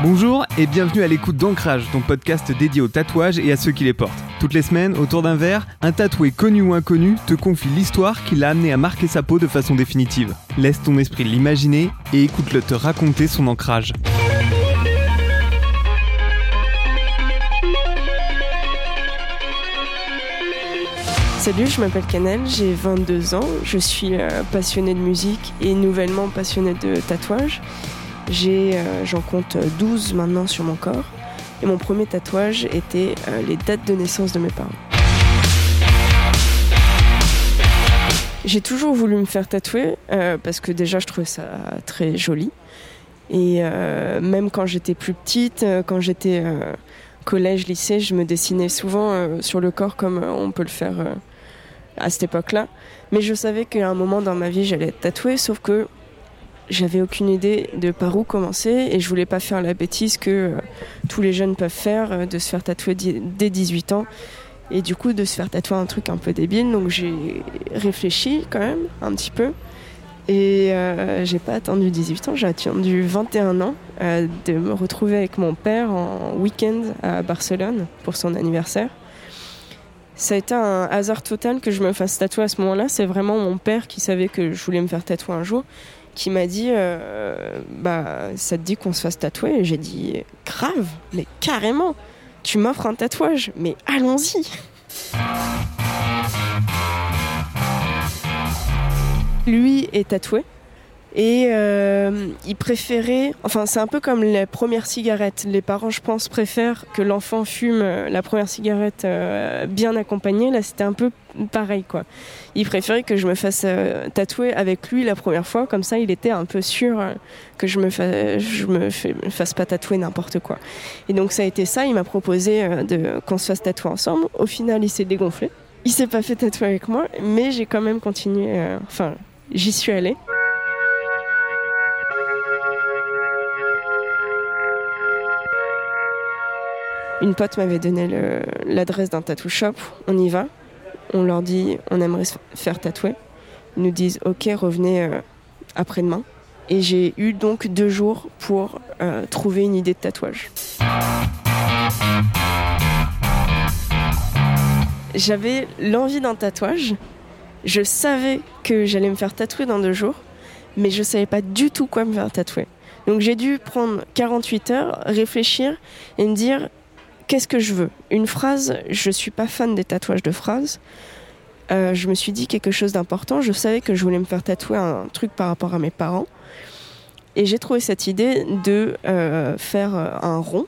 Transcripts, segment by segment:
Bonjour et bienvenue à l'écoute d'Ancrage, ton podcast dédié aux tatouages et à ceux qui les portent. Toutes les semaines, autour d'un verre, un tatoué connu ou inconnu te confie l'histoire qui l'a amené à marquer sa peau de façon définitive. Laisse ton esprit l'imaginer et écoute-le te raconter son ancrage. Salut, je m'appelle Canel, j'ai 22 ans, je suis euh, passionnée de musique et nouvellement passionnée de tatouage. Euh, j'en compte 12 maintenant sur mon corps. Et mon premier tatouage était euh, les dates de naissance de mes parents. J'ai toujours voulu me faire tatouer parce que déjà je trouvais ça très joli. Et même quand j'étais plus petite, quand j'étais collège, lycée, je me dessinais souvent sur le corps comme on peut le faire à cette époque-là. Mais je savais qu'à un moment dans ma vie, j'allais être tatouée, sauf que j'avais aucune idée de par où commencer et je voulais pas faire la bêtise que euh, tous les jeunes peuvent faire, euh, de se faire tatouer dès 18 ans et du coup de se faire tatouer un truc un peu débile. Donc j'ai réfléchi quand même un petit peu et euh, j'ai pas attendu 18 ans, j'ai attendu 21 ans de me retrouver avec mon père en week-end à Barcelone pour son anniversaire ça a été un hasard total que je me fasse tatouer à ce moment-là. C'est vraiment mon père qui savait que je voulais me faire tatouer un jour, qui m'a dit euh, Bah, ça te dit qu'on se fasse tatouer? J'ai dit Grave, mais carrément Tu m'offres un tatouage, mais allons-y Lui est tatoué. Et euh, il préférait, enfin c'est un peu comme les premières cigarettes. Les parents, je pense, préfèrent que l'enfant fume euh, la première cigarette euh, bien accompagnée. Là, c'était un peu pareil, quoi. Il préférait que je me fasse tatouer avec lui la première fois, comme ça, il était un peu sûr que je me, me, fasse pas tatouer n'importe quoi. Et donc ça a été ça. Il m'a proposé qu'on se fasse tatouer ensemble. Au final, il s'est dégonflé. Il s'est pas fait tatouer avec moi, mais j'ai quand même continué. Enfin, j'y suis allée. Une pote m'avait donné l'adresse d'un tattoo shop. On y va. On leur dit on aimerait se faire tatouer. Ils nous disent ok, revenez euh, après-demain. Et j'ai eu donc deux jours pour euh, trouver une idée de tatouage. J'avais l'envie d'un tatouage. Je savais que j'allais me faire tatouer dans deux jours, mais je savais pas du tout quoi me faire tatouer. Donc j'ai dû prendre 48 heures, réfléchir et me dire qu'est-ce que je veux? Une phrase, je suis pas fan des tatouages de phrases. Euh, je me suis dit quelque chose d'important. Je savais que je voulais me faire tatouer un truc par rapport à mes parents. Et j'ai trouvé cette idée de euh, faire euh, un rond.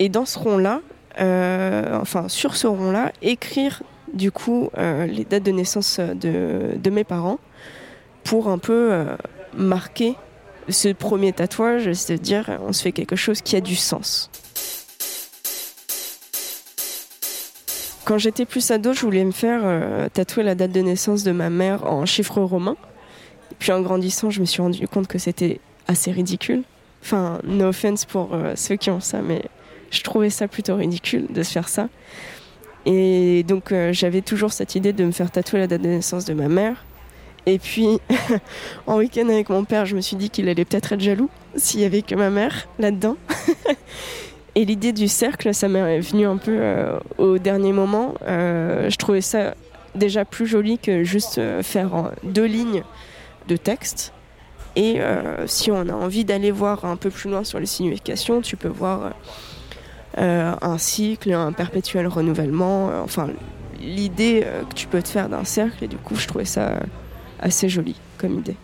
Et dans ce rond-là, enfin sur ce rond-là, écrire du coup les dates de naissance de, de, mes parents pour un peu marquer ce premier tatouage, c'est-à-dire on se fait quelque chose qui a du sens. Quand j'étais plus ado, je voulais me faire euh, tatouer la date de naissance de ma mère en chiffres romains. puis en grandissant, je me suis rendu compte que c'était assez ridicule. Enfin, no offense pour euh, ceux qui ont ça, mais je trouvais ça plutôt ridicule de se faire ça. Et donc euh, j'avais toujours cette idée de me faire tatouer la date de naissance de ma mère. Et puis en week-end avec mon père, je me suis dit qu'il allait peut-être être jaloux s'il y avait que ma mère là-dedans. Et l'idée du cercle, ça m'est venu un peu euh, au dernier moment. Euh, je trouvais ça déjà plus joli que juste euh, faire deux lignes de texte. Et si on a envie d'aller voir un peu plus loin sur les significations, tu peux voir un cycle, un perpétuel renouvellement. enfin, l'idée que tu peux te faire d'un cercle. Et du coup, je trouvais ça assez joli comme idée.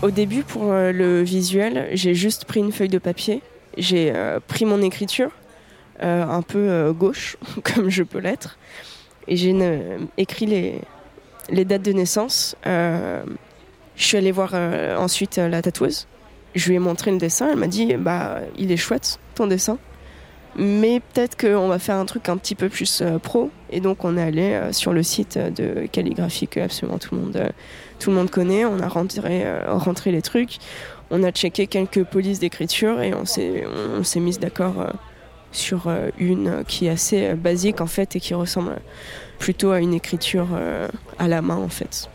Au début, pour euh, le visuel, j'ai juste pris une feuille de papier, j'ai euh, pris mon écriture, euh, un peu gauche, comme je peux l'être, et j'ai écrit les, dates de naissance. je suis allée voir ensuite la tatoueuse. Je lui ai montré le dessin, elle m'a dit bah il est chouette ton dessin mais peut-être qu'on va faire un truc un petit peu plus euh, pro. Et donc on est allé euh, sur le site euh, de calligraphie que absolument tout le monde, tout le monde connaît. On a rentré, les trucs, on a checké quelques polices d'écriture et on s'est, on s'est mis d'accord sur une qui est assez basique en fait et qui ressemble plutôt à une écriture à la main en fait.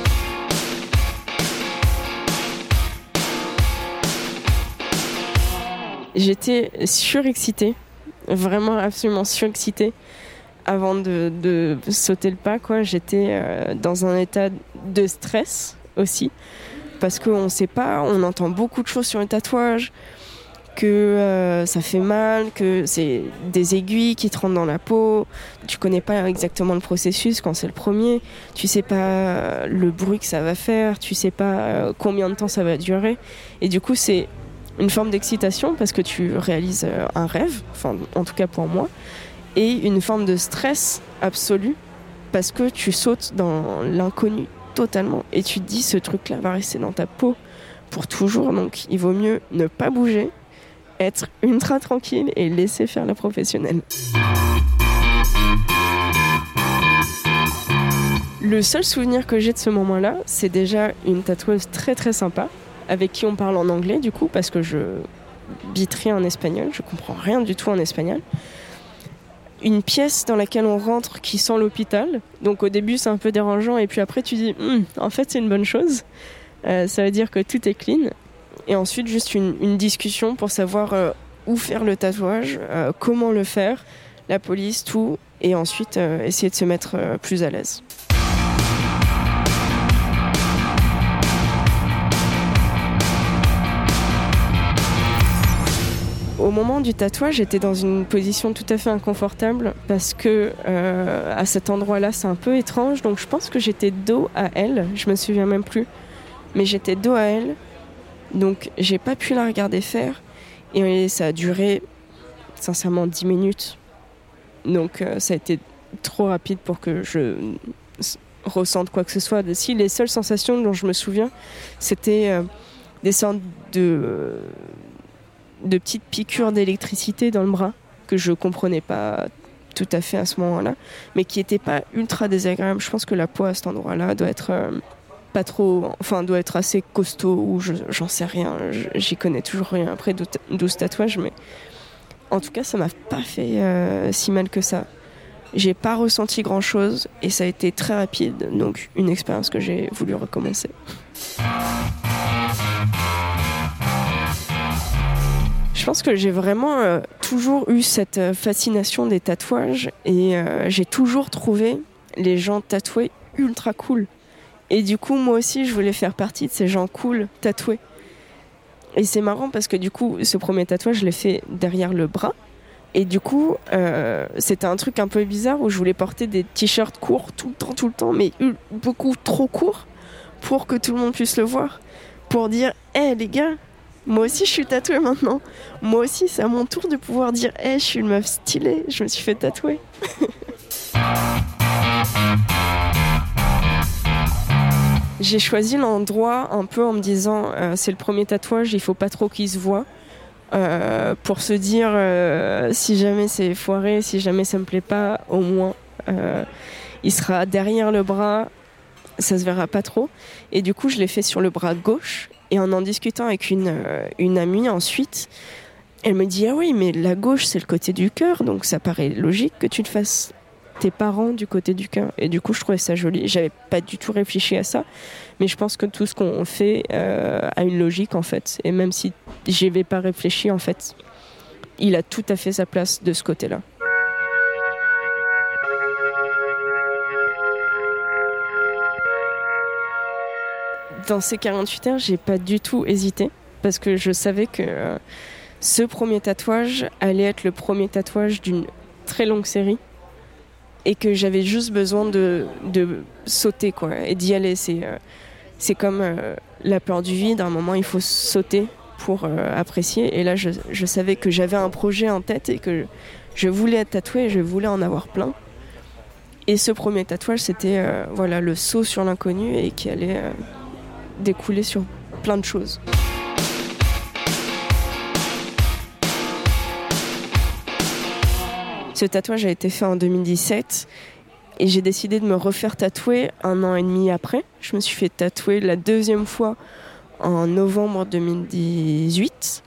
J'étais surexcitée vraiment absolument surexcitée avant de, sauter le pas. Quoi. J'étais euh, dans un état de stress aussi, parce qu'on ne sait pas, on entend beaucoup de choses sur le tatouage, que euh, ça fait mal, que c'est des aiguilles qui te rentrent dans la peau. Tu connais pas exactement le processus quand c'est le premier. Tu sais pas le bruit que ça va faire. Tu sais pas euh, combien de temps ça va durer. Et du coup, c'est une forme d'excitation parce que tu réalises euh, un rêve, en tout cas pour moi, et une forme de stress absolu parce que tu sautes dans l'inconnu totalement et tu te dis ce truc-là va rester dans ta peau pour toujours. Donc il vaut mieux ne pas bouger être ultra tranquille et laisser faire la professionnelle. Le seul souvenir que j'ai de ce moment-là, c'est déjà une tatoueuse très très sympa, avec qui on parle en anglais du coup, parce que je bite rien en espagnol, je comprends rien du tout en espagnol. Une pièce dans laquelle on rentre qui sent l'hôpital, donc au début c'est un peu dérangeant, et puis après tu dis, hum, en fait c'est une bonne chose, euh, ça veut dire que tout est clean, et ensuite, juste une, discussion pour savoir euh, où faire le tatouage, euh, comment le faire, la police, tout. Et ensuite, essayer de se mettre plus à l'aise. Au moment du tatouage, j'étais dans une position tout à fait inconfortable parce que à cet endroit-là, c'est un peu étrange. Donc je pense que j'étais dos à elle. Je me souviens même plus, mais j'étais dos à elle donc j'ai pas pu la regarder faire et ça a duré sincèrement 10 minutes. Donc euh, ça a été trop rapide pour que je ressente quoi que ce soit. Si les seules sensations dont je me souviens, c'était euh, des sortes de, de petites piqûres d'électricité dans le bras que je comprenais pas tout à fait à ce moment-là, mais qui n'étaient pas ultra désagréables. Je pense que la peau à cet endroit-là doit être euh, pas trop, enfin doit être assez costaud ou j'en sais rien, j'y connais toujours rien après 12 tatouages, mais en tout cas ça m'a pas fait euh, si mal que ça. J'ai pas ressenti grand chose et ça a été très rapide, donc une expérience que j'ai voulu recommencer. Je pense que j'ai vraiment euh, toujours eu cette euh, fascination des tatouages et j'ai toujours trouvé les gens tatoués ultra cool. Et du coup, moi aussi, je voulais faire partie de ces gens cool, tatoués. Et c'est marrant parce que du coup, ce premier tatouage, je l'ai fait derrière le bras. Et du coup, euh, c'était un truc un peu bizarre où je voulais porter des t-shirts courts tout le temps, tout le temps, mais beaucoup trop courts pour que tout le monde puisse le voir. Pour dire, hé les gars, moi aussi je suis tatouée maintenant. Moi aussi, c'est à mon tour de pouvoir dire, hé, je suis une meuf stylée, je me suis fait tatouer. J'ai choisi l'endroit un peu en me disant euh, c'est le premier tatouage, il faut pas trop qu'il se voit. Euh, pour se dire euh, si jamais c'est foiré, si jamais ça me plaît pas, au moins il sera derrière le bras, ça se verra pas trop. Et du coup, je l'ai fait sur le bras gauche. Et en en discutant avec une, une amie ensuite, elle me dit ah oui, mais la gauche c'est le côté du cœur, donc ça paraît logique que tu le fasses tes parents du côté du cœur. Et du coup, je trouvais ça joli. J'avais pas du tout réfléchi à ça, mais je pense que tout ce qu'on fait euh, a une logique en fait. Et même si j'y avais pas réfléchi, en fait, il a tout à fait sa place de ce côté-là. Dans ces 48 heures, j'ai pas du tout hésité parce que je savais que euh, ce premier tatouage allait être le premier tatouage d'une très longue série et que j'avais juste besoin de, de sauter quoi et d'y aller. C'est euh, c'est comme euh, la peur du vide à un moment il faut sauter pour apprécier et là je, je savais que j'avais un projet en tête et que je voulais être tatoué et je voulais en avoir plein. Et ce premier tatouage c'était voilà le saut sur l'inconnu et qui allait découler sur plein de choses. Ce tatouage a été fait en 2017 et j'ai décidé de me refaire tatouer un an et demi après. Je me suis fait tatouer la deuxième fois en novembre 2018.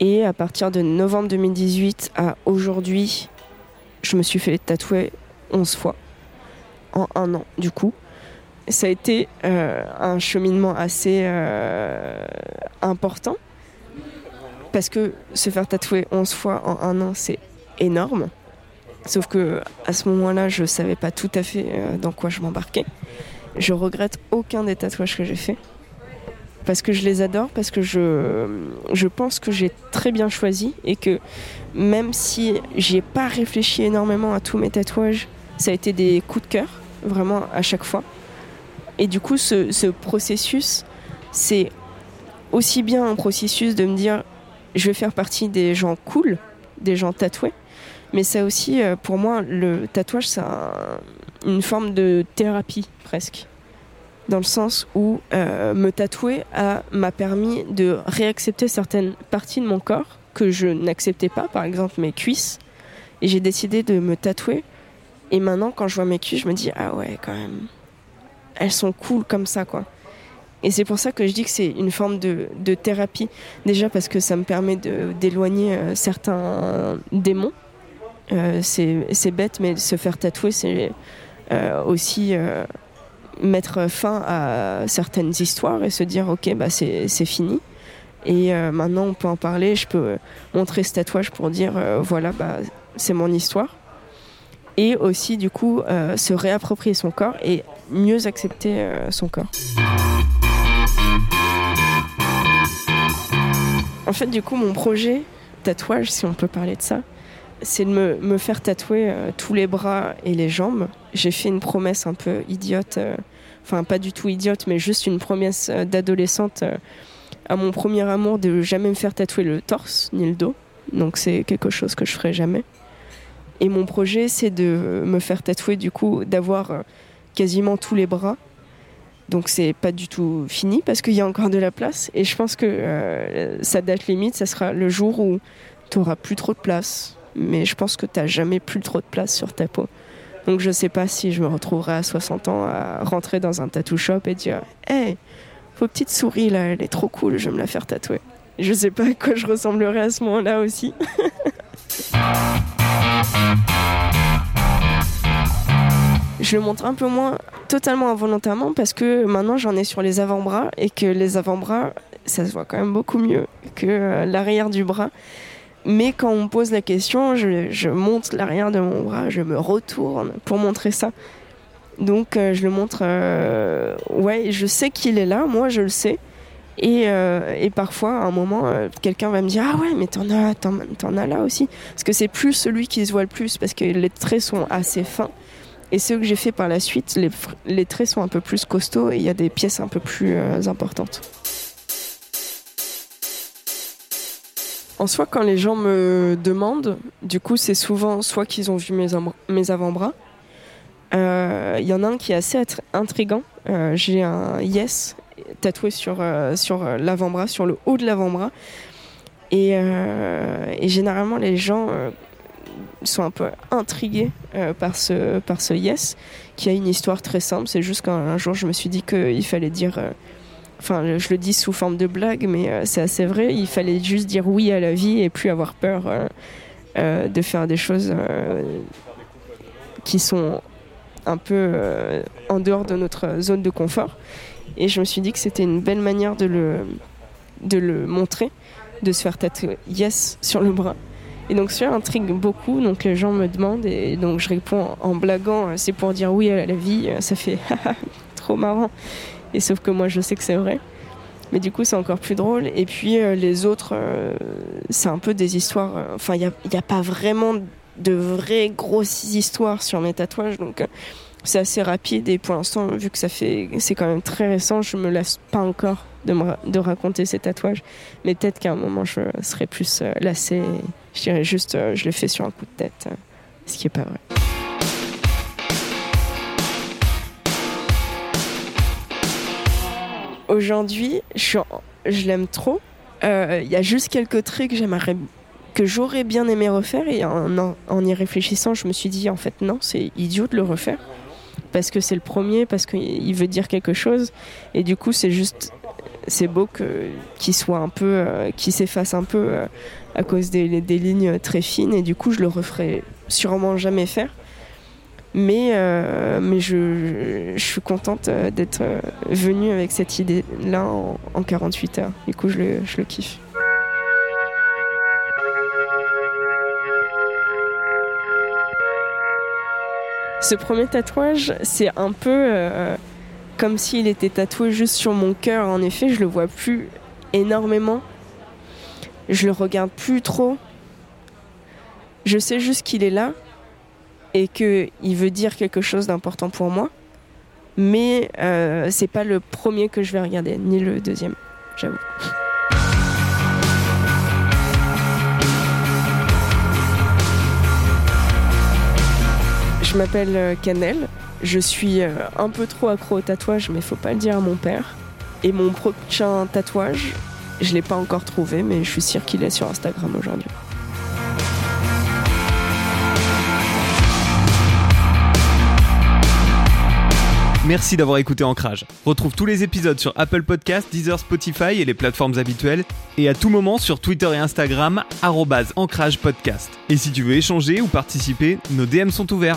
Et à partir de novembre 2018 à aujourd'hui, je me suis fait tatouer 11 fois en un an du coup. Ça a été euh, un cheminement assez euh, important parce que se faire tatouer 11 fois en un an, c'est énorme. Sauf que à ce moment-là, je savais pas tout à fait euh, dans quoi je m'embarquais. Je regrette aucun des tatouages que j'ai fait. Parce que je les adore, parce que je, je pense que j'ai très bien choisi et que même si j'y ai pas réfléchi énormément à tous mes tatouages, ça a été des coups de cœur, vraiment à chaque fois. Et du coup, ce, ce processus, c'est aussi bien un processus de me dire je vais faire partie des gens cool, des gens tatoués, mais ça aussi, euh, pour moi, le tatouage, c'est une forme de thérapie presque. Dans le sens où euh, me tatouer m'a permis de réaccepter certaines parties de mon corps que je n'acceptais pas, par exemple mes cuisses. Et j'ai décidé de me tatouer. Et maintenant, quand je vois mes cuisses, je me dis, ah ouais, quand même, elles sont cool comme ça, quoi. Et c'est pour ça que je dis que c'est une forme de, de, thérapie. Déjà parce que ça me permet d'éloigner euh, certains démons euh, c'est bête, mais se faire tatouer, c'est euh, aussi euh, mettre fin à certaines histoires et se dire ok, bah c'est fini. Et maintenant, on peut en parler. Je peux montrer ce tatouage pour dire voilà, bah, c'est mon histoire. Et aussi, du coup, se réapproprier son corps et mieux accepter son corps. En fait, du coup, mon projet tatouage, si on peut parler de ça, c'est de me, faire tatouer euh, tous les bras et les jambes. J'ai fait une promesse un peu idiote, euh, enfin pas du tout idiote, mais juste une promesse euh, d'adolescente à mon premier amour de jamais me faire tatouer le torse ni le dos. Donc c'est quelque chose que je ferai jamais. Et mon projet, c'est de me faire tatouer du coup, d'avoir quasiment tous les bras. Donc c'est pas du tout fini parce qu'il y a encore de la place. Et je pense que sa date limite, ça sera le jour où tu auras plus trop de place mais je pense que tu n'as jamais plus trop de place sur ta peau. Donc je sais pas si je me retrouverai à 60 ans à rentrer dans un tattoo shop et dire Hey, vos petites souris là, elle est trop cool, je vais me la faire tatouer. Je sais pas à quoi je ressemblerai à ce moment-là aussi. je le montre un peu moins totalement involontairement parce que maintenant j'en ai sur les avant-bras et que les avant-bras ça se voit quand même beaucoup mieux que euh, l'arrière du bras. Mais quand on me pose la question, je, monte l'arrière de mon bras, je me retourne pour montrer ça. Donc euh, je le montre. Euh, ouais, je sais qu'il est là, moi je le sais. Et, euh, parfois, à un moment, quelqu'un va me dire Ah ouais, mais t'en as, t'en, as là aussi. Parce que c'est plus celui qui se voit le plus, parce que les traits sont assez fins. Et ceux que j'ai fait par la suite, les, traits sont un peu plus costauds et il y a des pièces un peu plus importantes. En soi, quand les gens me demandent, du coup, c'est souvent soit qu'ils ont vu mes, mes avant-bras. Il euh, y en a un qui est assez intrigant. Euh, j'ai un yes tatoué sur, euh, sur l'avant-bras, sur le haut de l'avant-bras. Et, et, généralement, les gens sont un peu intrigués par, ce, par ce yes, qui a une histoire très simple. C'est juste qu'un jour, je me suis dit qu'il fallait dire enfin je le dis sous forme de blague, mais euh, c'est assez vrai, il fallait juste dire oui à la vie et plus avoir peur euh, euh, de faire des choses qui sont un peu en dehors de notre zone de confort. Et je me suis dit que c'était une belle manière de le, de le montrer, de se faire tatouer yes sur le bras. Et donc ça intrigue beaucoup, donc les gens me demandent et donc je réponds en blaguant, c'est pour dire oui à la vie, ça fait trop marrant. Et sauf que moi, je sais que c'est vrai. Mais du coup, c'est encore plus drôle. Et puis, euh, les autres, euh, c'est un peu des histoires. Euh, enfin, il n'y a, pas vraiment de vraies grosses histoires sur mes tatouages. Donc, c'est assez rapide. Et pour l'instant, vu que ça fait, c'est quand même très récent, je me lasse pas encore de, de raconter ces tatouages. Mais peut-être qu'à un moment, je serai plus lassée. Je dirais juste, je le fais sur un coup de tête. ce qui est pas vrai. aujourd'hui, je, je l'aime trop. Il euh, y a juste quelques traits que j'aimerais que j'aurais bien aimé refaire et en, y réfléchissant, je me suis dit en fait non, c'est idiot de le refaire parce que c'est le premier, parce qu'il veut dire quelque chose et du coup c'est juste c'est beau qu'il soit un peu euh, qu'il s'efface un peu euh, à cause des, des, lignes très fines et du coup je le referai sûrement jamais faire mais, euh, mais je, je, suis contente euh, d'être venue avec cette idée-là en, en, 48 heures. Du coup, je le, je le kiffe. Ce premier tatouage, c'est un peu euh, comme s'il était tatoué juste sur mon cœur. En effet, je le vois plus énormément. Je le regarde plus trop. Je sais juste qu'il est là et qu'il veut dire quelque chose d'important pour moi. Mais euh, c'est pas le premier que je vais regarder, ni le deuxième, j'avoue. Je m'appelle Canel. Euh, je suis euh, un peu trop accro au tatouage, mais faut pas le dire à mon père. Et mon prochain tatouage, je l'ai pas encore trouvé, mais je suis sûre qu'il est sur Instagram aujourd'hui. Merci d'avoir écouté Ancrage. Retrouve tous les épisodes sur Apple Podcasts, Deezer, Spotify et les plateformes habituelles. Et à tout moment sur Twitter et Instagram, Ancrage Podcast. Et si tu veux échanger ou participer, nos DM sont ouverts.